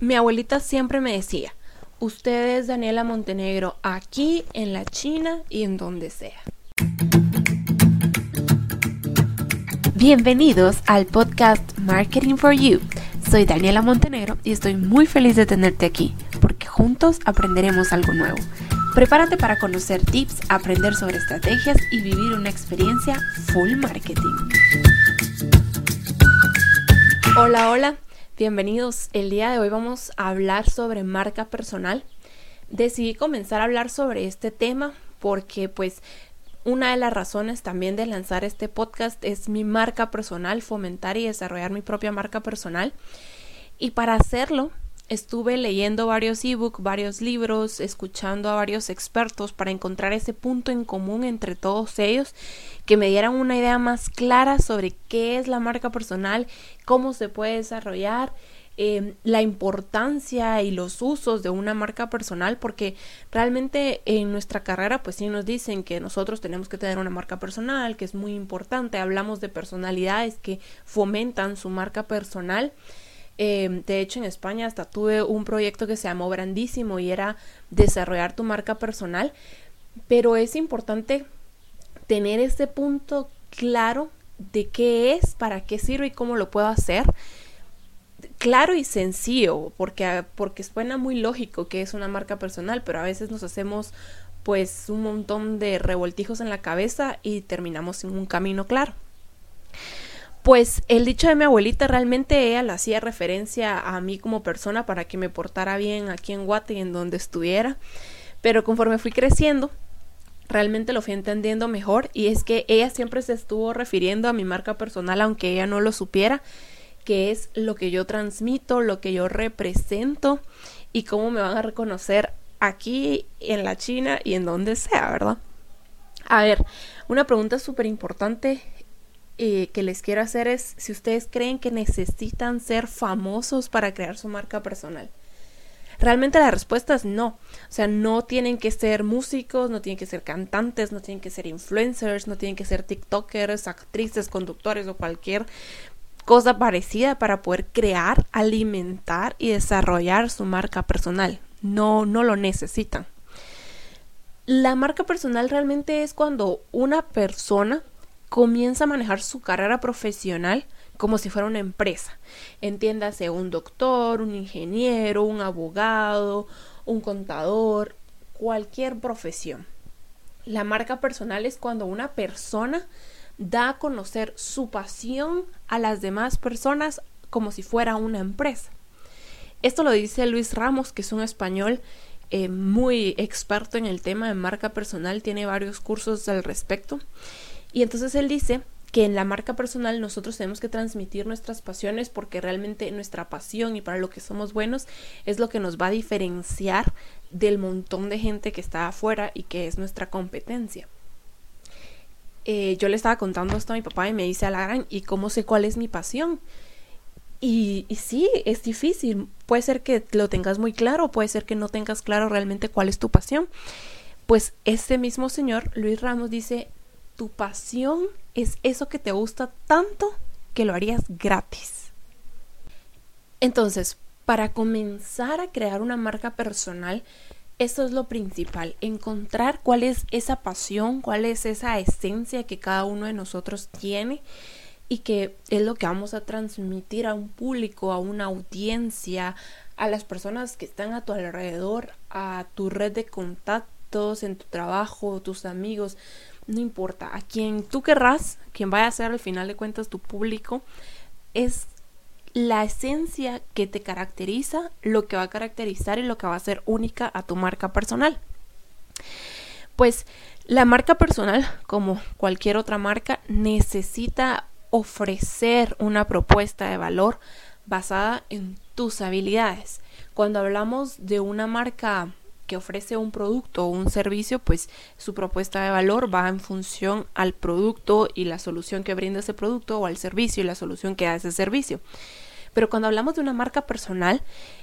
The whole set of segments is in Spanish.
Mi abuelita siempre me decía, usted es Daniela Montenegro aquí, en la China y en donde sea. Bienvenidos al podcast Marketing for You. Soy Daniela Montenegro y estoy muy feliz de tenerte aquí, porque juntos aprenderemos algo nuevo. Prepárate para conocer tips, aprender sobre estrategias y vivir una experiencia full marketing. Hola, hola. Bienvenidos. El día de hoy vamos a hablar sobre marca personal. Decidí comenzar a hablar sobre este tema porque pues una de las razones también de lanzar este podcast es mi marca personal, fomentar y desarrollar mi propia marca personal. Y para hacerlo estuve leyendo varios ebooks, varios libros, escuchando a varios expertos para encontrar ese punto en común entre todos ellos que me dieran una idea más clara sobre qué es la marca personal, cómo se puede desarrollar, em, la importancia y los usos de una marca personal, porque realmente en nuestra carrera pues sí nos dicen que nosotros tenemos que tener una marca personal, que es muy importante, hablamos de personalidades que fomentan su marca personal. Em, de hecho, en España hasta tuve un proyecto que se llamó Grandísimo y era desarrollar tu marca personal. Pero es importante tener ese punto claro de qué es, para qué sirve y cómo lo puedo hacer. Claro y sencillo, porque, porque suena muy lógico que es una marca personal, pero a veces nos hacemos pues un montón de revoltijos en la cabeza y terminamos en un camino claro. Pues el dicho de mi abuelita realmente ella le hacía referencia a mí como persona para que me portara bien aquí en Guate y en donde estuviera. Pero conforme fui creciendo, realmente lo fui entendiendo mejor y es que ella siempre se estuvo refiriendo a mi marca personal aunque ella no lo supiera, que es lo que yo transmito, lo que yo represento y cómo me van a reconocer aquí en la China y en donde sea, ¿verdad? A ver, una pregunta súper importante eh, que les quiero hacer es si ustedes creen que necesitan ser famosos para crear su marca personal. Realmente la respuesta es no. O sea, no tienen que ser músicos, no tienen que ser cantantes, no tienen que ser influencers, no tienen que ser TikTokers, actrices, conductores o cualquier cosa parecida para poder crear, alimentar y desarrollar su marca personal. No, no lo necesitan. La marca personal realmente es cuando una persona comienza a manejar su carrera profesional como si fuera una empresa. Entiéndase un doctor, un ingeniero, un abogado, un contador, cualquier profesión. La marca personal es cuando una persona da a conocer su pasión a las demás personas como si fuera una empresa. Esto lo dice Luis Ramos, que es un español eh, muy experto en el tema de marca personal, tiene varios cursos al respecto. Y entonces él dice que en la marca personal nosotros tenemos que transmitir nuestras pasiones porque realmente nuestra pasión y para lo que somos buenos es lo que nos va a diferenciar del montón de gente que está afuera y que es nuestra competencia. Eh, yo le estaba contando esto a mi papá y me dice, Alarán, ¿y cómo sé cuál es mi pasión? Y, y, sí, es difícil. Puede ser que lo tengas muy claro, puede ser que no tengas claro realmente cuál es tu pasión. Pues este mismo señor, Luis Ramos, dice, tu pasión es eso que te gusta tanto que lo harías gratis. Entonces, para comenzar a crear una marca personal, eso es lo principal, encontrar cuál es esa pasión, cuál es esa esencia que cada uno de nosotros tiene y que es lo que vamos a transmitir a un público, a una audiencia, a las personas que están a tu alrededor, a tu red de contactos, en tu trabajo, tus amigos no importa, a quien tú querrás, quien vaya a ser al final de cuentas tu público, es la esencia que te caracteriza, lo que va a caracterizar y lo que va a ser única a tu marca personal. Pues la marca personal, como cualquier otra marca, necesita ofrecer una propuesta de valor basada en tus habilidades. Cuando hablamos de una marca que ofrece un producto o un servicio, pues su propuesta de valor va en función al producto y la solución que brinda ese producto o al servicio y la solución que da ese servicio. Pero cuando hablamos de una marca personal,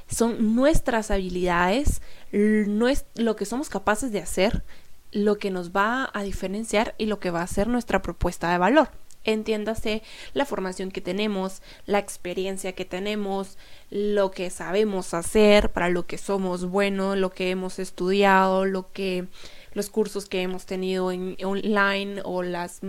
son nuestras habilidades, lo que somos capaces de hacer, lo que nos va a diferenciar y lo que va a ser nuestra propuesta de valor. Entiéndase la formación que tenemos, la experiencia que tenemos, lo que sabemos hacer, para lo que somos buenos, lo que hemos estudiado, lo que los cursos que hemos tenido en online o las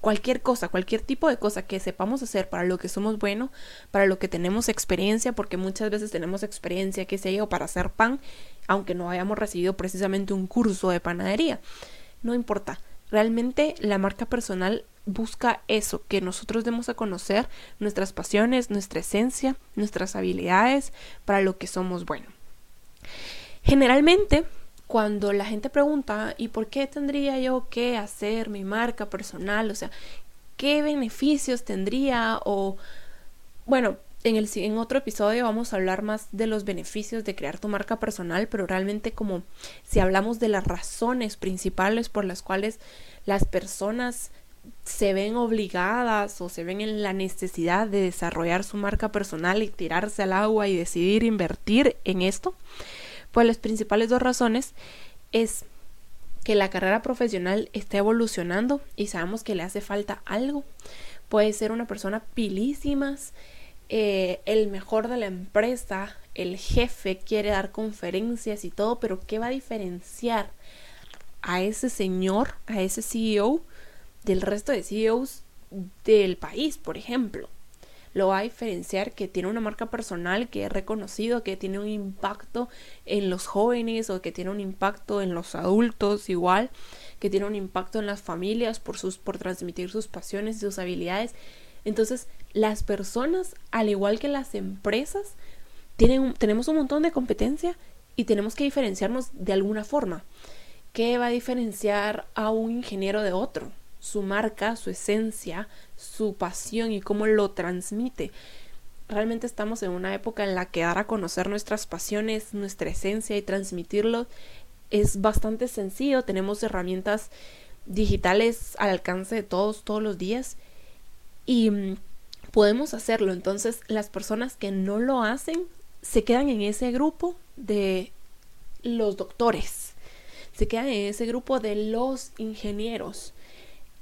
cualquier cosa, cualquier tipo de cosa que sepamos hacer para lo que somos buenos, para lo que tenemos experiencia, porque muchas veces tenemos experiencia, que se yo, para hacer pan, aunque no hayamos recibido precisamente un curso de panadería. No importa. Realmente la marca personal busca eso, que nosotros demos a conocer nuestras pasiones, nuestra esencia, nuestras habilidades para lo que somos buenos. Generalmente cuando la gente pregunta, ¿y por qué tendría yo que hacer mi marca personal? O sea, ¿qué beneficios tendría? O, bueno, en, el, otro episodio vamos a hablar más de los beneficios de crear tu marca personal, pero realmente como si hablamos de las razones principales por las cuales las personas se ven obligadas o se ven en la necesidad de desarrollar su marca personal y tirarse al agua y decidir invertir en esto, pues las principales dos razones es que la carrera profesional está evolucionando y sabemos que le hace falta algo. Puede ser una persona pilísimas, eh, el mejor de la empresa, el jefe quiere dar conferencias y todo, pero ¿qué va a diferenciar a ese señor, a ese CEO, del resto de CEOs del país, por ejemplo? lo va a diferenciar que tiene una marca personal que es reconocido, que tiene un impacto en los jóvenes o que tiene un impacto en los adultos igual, que tiene un impacto en las familias por sus por transmitir sus pasiones y sus habilidades. Entonces, las personas, al igual que las empresas, tienen tenemos un montón de competencia y tenemos que diferenciarnos de alguna forma. ¿Qué va a diferenciar a un ingeniero de otro? Su marca, su esencia, su pasión y cómo lo transmite. Realmente estamos en una época en la que dar a conocer nuestras pasiones, nuestra esencia y transmitirlo es bastante sencillo. Tenemos herramientas digitales al alcance de todos todos los días y mm, podemos hacerlo. Entonces las personas que no lo hacen se quedan en ese grupo de los doctores, se quedan en ese grupo de los ingenieros,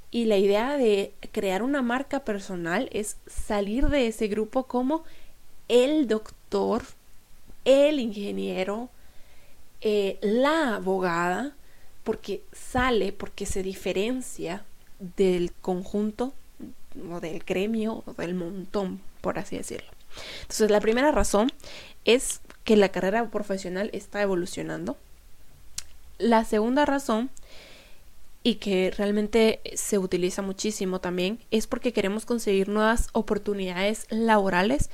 y la idea de crear una marca personal es salir de ese grupo como el doctor, el ingeniero, eh, la abogada, porque sale, porque se diferencia del conjunto o del gremio o del montón, por así decirlo. Entonces, la primera razón es que la carrera profesional está evolucionando. La segunda razón y que realmente se utiliza muchísimo también es porque queremos conseguir nuevas oportunidades laborales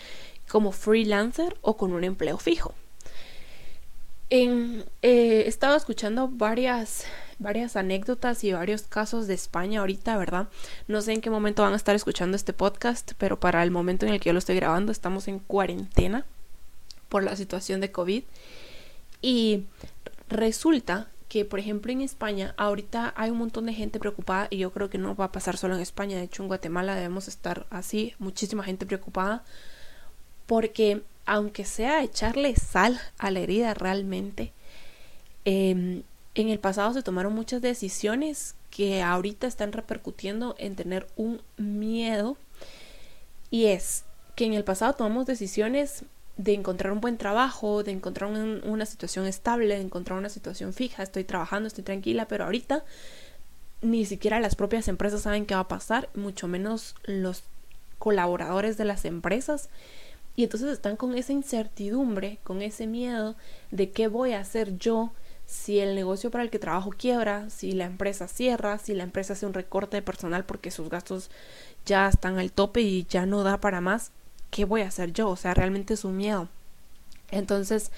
como freelancer o con un empleo fijo. En, eh, he estado escuchando varias, varias anécdotas y varios casos de España ahorita, ¿verdad? No sé en qué momento van a estar escuchando este podcast, pero para el momento en el que yo lo estoy grabando estamos en cuarentena por la situación de COVID. Y resulta que, por ejemplo, en España ahorita hay un montón de gente preocupada y yo creo que no va a pasar solo en España, de hecho en Guatemala debemos estar así, muchísima gente preocupada, porque aunque sea echarle sal a la herida realmente, em, en el pasado se tomaron muchas decisiones que ahorita están repercutiendo en tener un miedo y es que en el pasado tomamos decisiones de encontrar un buen trabajo, de encontrar una situación estable, de encontrar una situación fija, estoy trabajando, estoy tranquila, pero ahorita ni siquiera las propias empresas saben qué va a pasar, mucho menos los colaboradores de las empresas. Y entonces están con esa incertidumbre, con ese miedo de qué voy a hacer yo si el negocio para el que trabajo quiebra, si la empresa cierra, si la empresa hace un recorte de personal porque sus gastos ya están al tope y ya no da para más. ¿qué voy a hacer yo? O sea, realmente es un miedo. Entonces,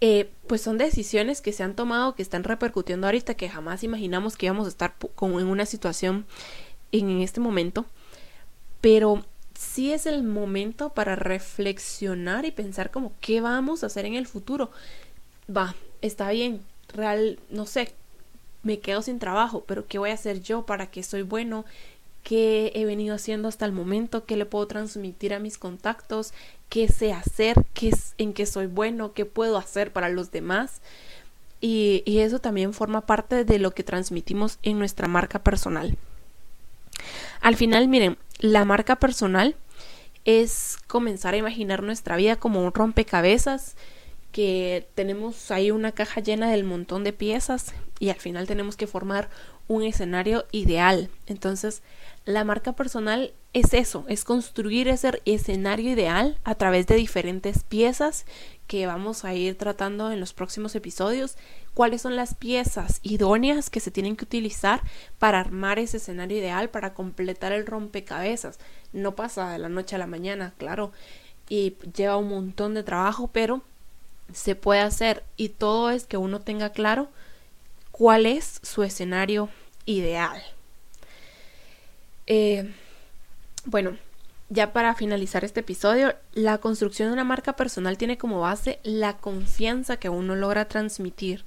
eh, pues son decisiones que se han tomado, que están repercutiendo ahorita, que jamás imaginamos que íbamos a estar como en una situación en, este momento. Pero sí es el momento para reflexionar y pensar como qué vamos a hacer en el futuro. Va, está bien, real, no sé, me quedo sin trabajo, pero ¿qué voy a hacer yo para que soy bueno? qué he venido haciendo hasta el momento, qué le puedo transmitir a mis contactos, qué sé hacer, qué en qué soy bueno, qué puedo hacer para los demás. Y, eso también forma parte de lo que transmitimos en nuestra marca personal. Al final, miren, la marca personal es comenzar a imaginar nuestra vida como un rompecabezas que tenemos ahí una caja llena del montón de piezas y al final tenemos que formar un escenario ideal. Entonces, la marca personal es eso, es construir ese escenario ideal a través de diferentes piezas que vamos a ir tratando en los próximos episodios. Cuáles son las piezas idóneas que se tienen que utilizar para armar ese escenario ideal, para completar el rompecabezas. No pasa de la noche a la mañana, claro, y lleva un montón de trabajo, pero se puede hacer y todo es que uno tenga claro cuál es su escenario ideal. Eh, bueno, ya para finalizar este episodio, la construcción de una marca personal tiene como base la confianza que uno logra transmitir.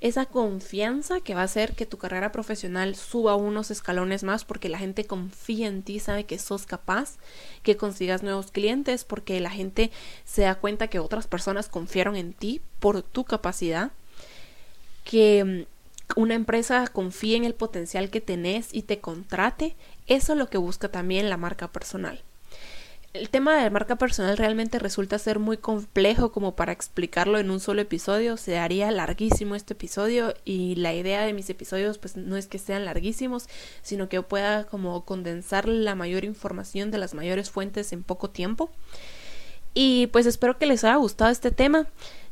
Esa confianza que va a hacer que tu carrera profesional suba unos escalones más porque la gente confía en ti, sabe que sos capaz, que consigas nuevos clientes porque la gente se da cuenta que otras personas confiaron en ti por tu capacidad, que mm, una empresa confíe en el potencial que tenés y te contrate, eso es lo que busca también la marca personal el tema de marca personal realmente resulta ser muy complejo como para explicarlo en un solo episodio. Se haría larguísimo este episodio y la idea de mis episodios pues no es que sean larguísimos, sino que pueda como condensar la mayor información de las mayores fuentes en poco tiempo. Y pues espero que les haya gustado este tema.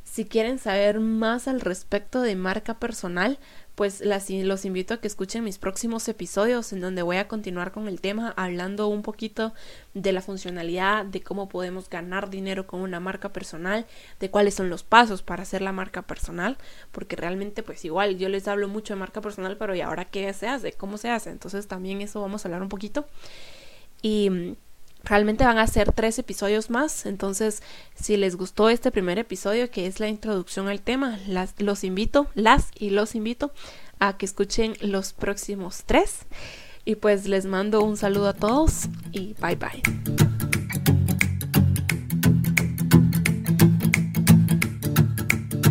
Si quieren saber más al respecto de marca personal, pues las, los invito a que escuchen mis próximos episodios en donde voy a continuar con el tema hablando un poquito de la funcionalidad, de cómo podemos ganar dinero con una marca personal, de cuáles son los pasos para hacer la marca personal, porque realmente pues igual yo les hablo mucho de marca personal, pero ¿y ahora qué se hace? ¿Cómo se hace? Entonces también eso vamos a hablar un poquito. Y Realmente van a ser tres episodios más, entonces si les gustó este primer episodio que es la introducción al tema, las, los invito, las y los invito a que escuchen los próximos tres. Y pues les mando un saludo a todos y bye bye.